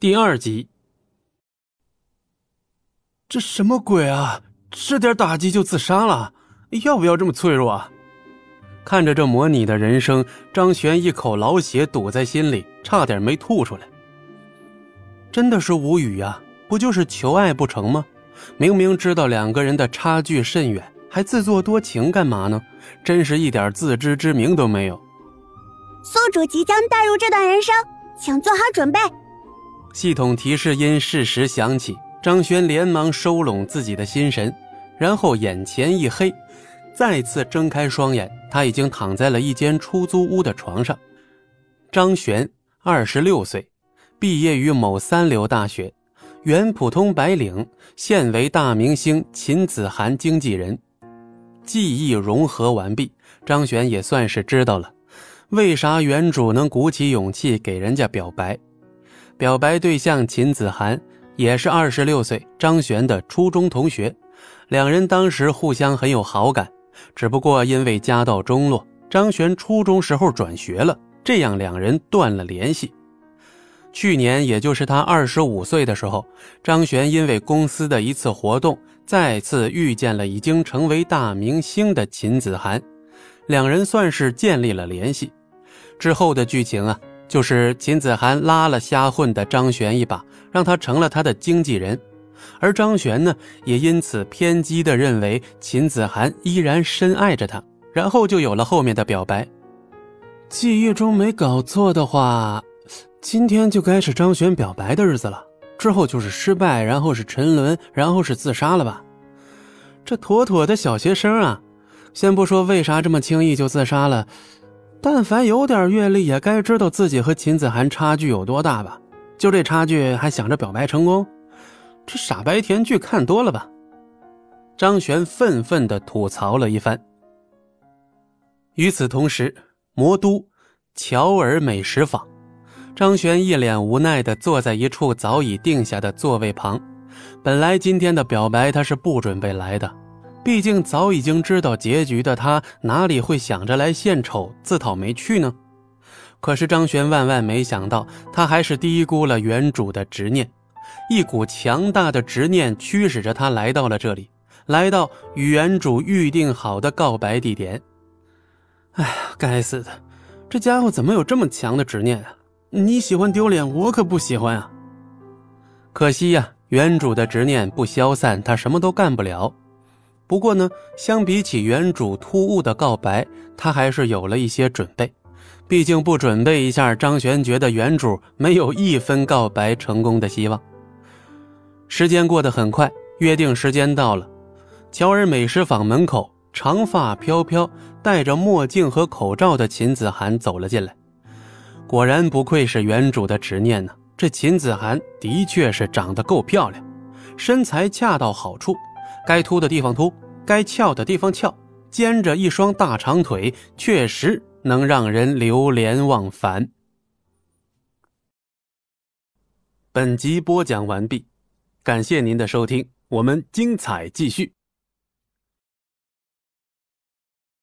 第二集，这什么鬼啊！这点打击就自杀了，要不要这么脆弱啊？看着这模拟的人生，张璇一口老血堵在心里，差点没吐出来。真的是无语呀！不就是求爱不成吗？明明知道两个人的差距甚远，还自作多情干嘛呢？真是一点自知之明都没有。宿主即将带入这段人生，请做好准备。系统提示音适时响起，张轩连忙收拢自己的心神，然后眼前一黑，再次睁开双眼，他已经躺在了一间出租屋的床上。张璇，二十六岁，毕业于某三流大学，原普通白领，现为大明星秦子涵经纪人。记忆融合完毕，张璇也算是知道了，为啥原主能鼓起勇气给人家表白。表白对象秦子涵也是二十六岁，张璇的初中同学，两人当时互相很有好感，只不过因为家道中落，张璇初中时候转学了，这样两人断了联系。去年，也就是他二十五岁的时候，张璇因为公司的一次活动，再次遇见了已经成为大明星的秦子涵，两人算是建立了联系。之后的剧情啊。就是秦子涵拉了瞎混的张璇一把，让他成了他的经纪人，而张璇呢，也因此偏激地认为秦子涵依然深爱着他，然后就有了后面的表白。记忆中没搞错的话，今天就该是张璇表白的日子了。之后就是失败，然后是沉沦，然后是自杀了吧？这妥妥的小学生啊！先不说为啥这么轻易就自杀了。但凡有点阅历，也该知道自己和秦子涵差距有多大吧？就这差距，还想着表白成功？这傻白甜剧看多了吧？张璇愤愤地吐槽了一番。与此同时，魔都乔尔美食坊，张璇一脸无奈地坐在一处早已定下的座位旁。本来今天的表白他是不准备来的。毕竟早已经知道结局的他，哪里会想着来献丑、自讨没趣呢？可是张璇万万没想到，他还是低估了原主的执念。一股强大的执念驱使着他来到了这里，来到与原主预定好的告白地点。哎呀，该死的，这家伙怎么有这么强的执念啊？你喜欢丢脸，我可不喜欢啊！可惜呀，原主的执念不消散，他什么都干不了。不过呢，相比起原主突兀的告白，他还是有了一些准备。毕竟不准备一下，张璇觉得原主没有一分告白成功的希望。时间过得很快，约定时间到了，乔尔美食坊门口，长发飘飘、戴着墨镜和口罩的秦子涵走了进来。果然不愧是原主的执念呢，这秦子涵的确是长得够漂亮，身材恰到好处。该凸的地方凸，该翘的地方翘，兼着一双大长腿，确实能让人流连忘返。本集播讲完毕，感谢您的收听，我们精彩继续。